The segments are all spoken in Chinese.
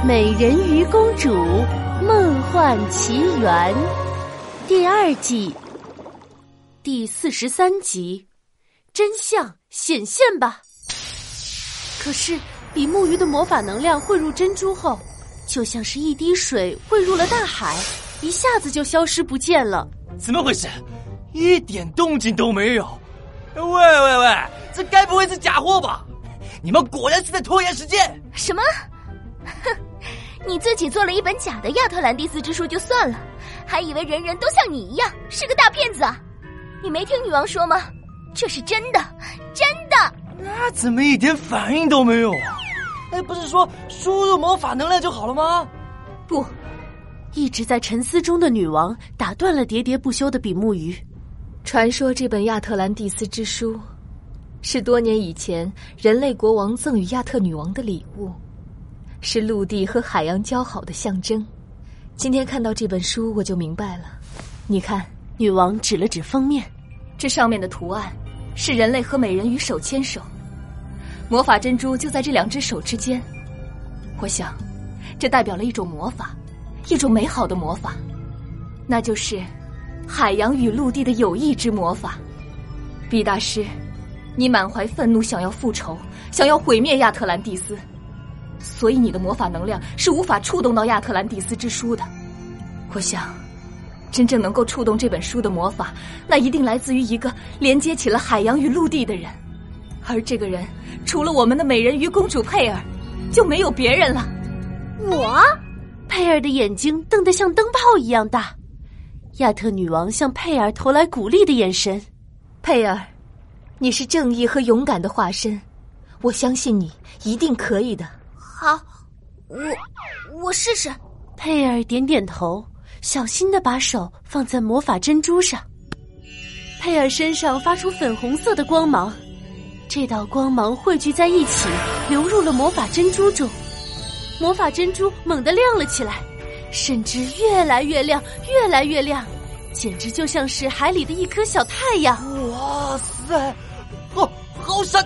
《美人鱼公主梦幻奇缘》第二季第四十三集，真相显现吧！可是比目鱼的魔法能量汇入珍珠后，就像是一滴水汇入了大海，一下子就消失不见了。怎么回事？一点动静都没有！喂喂喂，这该不会是假货吧？你们果然是在拖延时间！什么？哼，你自己做了一本假的亚特兰蒂斯之书就算了，还以为人人都像你一样是个大骗子啊？你没听女王说吗？这是真的，真的！那怎么一点反应都没有啊？哎，不是说输入魔法能量就好了吗？不，一直在沉思中的女王打断了喋喋不休的比目鱼。传说这本亚特兰蒂斯之书，是多年以前人类国王赠予亚特女王的礼物。是陆地和海洋交好的象征。今天看到这本书，我就明白了。你看，女王指了指封面，这上面的图案是人类和美人鱼手牵手，魔法珍珠就在这两只手之间。我想，这代表了一种魔法，一种美好的魔法，那就是海洋与陆地的友谊之魔法。毕大师，你满怀愤怒，想要复仇，想要毁灭亚特兰蒂斯。所以你的魔法能量是无法触动到亚特兰蒂斯之书的。我想，真正能够触动这本书的魔法，那一定来自于一个连接起了海洋与陆地的人。而这个人，除了我们的美人鱼公主佩尔，就没有别人了。我，佩尔的眼睛瞪得像灯泡一样大。亚特女王向佩尔投来鼓励的眼神。佩尔，你是正义和勇敢的化身，我相信你一定可以的。好，我我试试。佩尔点点头，小心的把手放在魔法珍珠上。佩尔身上发出粉红色的光芒，这道光芒汇聚在一起，流入了魔法珍珠中。魔法珍珠猛地亮了起来，甚至越来越亮，越来越亮，简直就像是海里的一颗小太阳。哇塞，好，好闪！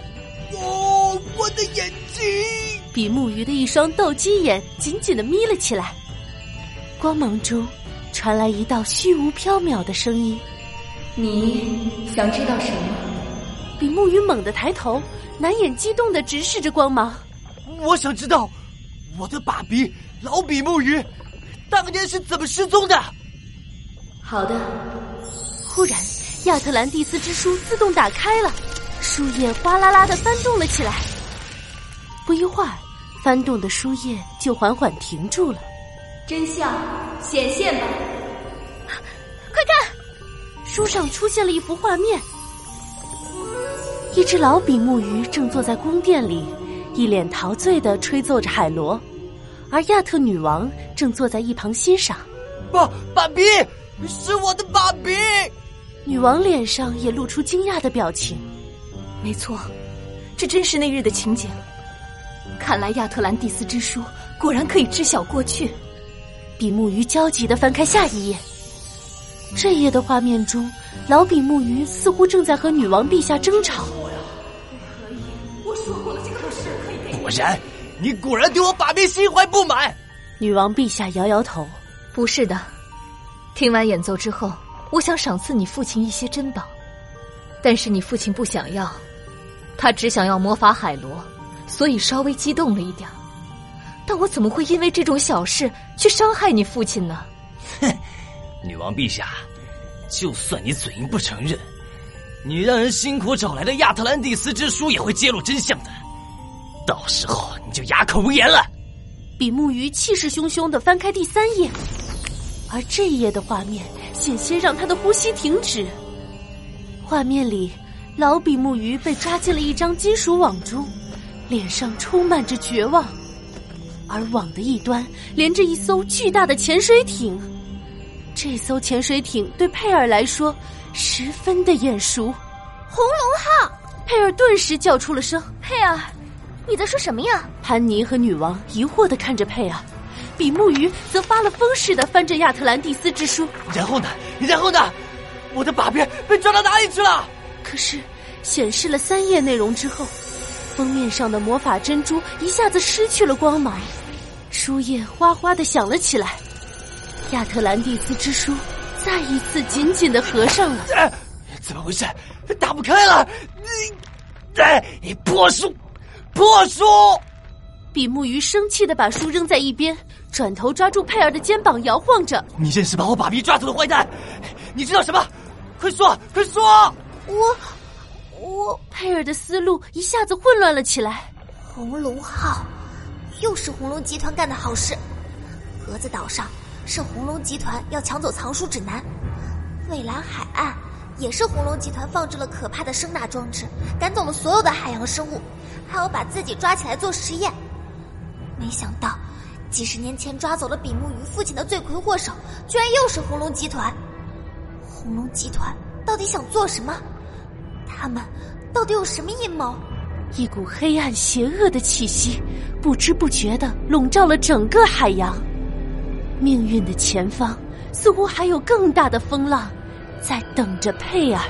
哦，我的眼睛！比目鱼的一双斗鸡眼紧紧的眯了起来，光芒中传来一道虚无缥缈的声音：“你想知道什么？”比目鱼猛地抬头，难掩激动的直视着光芒。我想知道，我的爸比老比目鱼当年是怎么失踪的。好的。忽然，亚特兰蒂斯之书自动打开了，书页哗啦啦的翻动了起来。不一会儿。翻动的书页就缓缓停住了，真相显现吧！快看，书上出现了一幅画面，一只老比目鱼正坐在宫殿里，一脸陶醉的吹奏着海螺，而亚特女王正坐在一旁欣赏。爸，爸比，是我的爸比！女王脸上也露出惊讶的表情。没错，这真是那日的情景。看来亚特兰蒂斯之书果然可以知晓过去。比目鱼焦急的翻开下一页，这页的画面中，老比目鱼似乎正在和女王陛下争吵。可以，我说过了，这个事可以。果然，你果然对我把妹心怀不满。女王陛下摇摇头，不是的。听完演奏之后，我想赏赐你父亲一些珍宝，但是你父亲不想要，他只想要魔法海螺。所以稍微激动了一点，但我怎么会因为这种小事去伤害你父亲呢？哼，女王陛下，就算你嘴硬不承认，你让人辛苦找来的亚特兰蒂斯之书也会揭露真相的，到时候你就哑口无言了。比目鱼气势汹汹的翻开第三页，而这一页的画面险些让他的呼吸停止。画面里，老比目鱼被抓进了一张金属网中。脸上充满着绝望，而网的一端连着一艘巨大的潜水艇。这艘潜水艇对佩尔来说十分的眼熟，“红龙号！”佩尔顿时叫出了声。“佩尔，你在说什么呀？”潘妮和女王疑惑的看着佩尔，比目鱼则发了疯似的翻着亚特兰蒂斯之书。然后呢？然后呢？我的把柄被抓到哪里去了？可是显示了三页内容之后。封面上的魔法珍珠一下子失去了光芒，书页哗哗的响了起来，亚特兰蒂斯之书再一次紧紧的合上了。怎么回事？打不开了！你，哎，破书，破书！比目鱼生气的把书扔在一边，转头抓住佩尔的肩膀摇晃着：“你认识把我爸比抓走的坏蛋？你知道什么？快说，快说！”我，佩尔的思路一下子混乱了起来。红龙号，又是红龙集团干的好事。盒子岛上是红龙集团要抢走藏书指南，蔚蓝海岸也是红龙集团放置了可怕的声纳装置，赶走了所有的海洋生物，还要把自己抓起来做实验。没想到，几十年前抓走了比目鱼父亲的罪魁祸首，居然又是红龙集团。红龙集团到底想做什么？他们到底有什么阴谋？一股黑暗邪恶的气息不知不觉的笼罩了整个海洋。命运的前方似乎还有更大的风浪，在等着佩尔。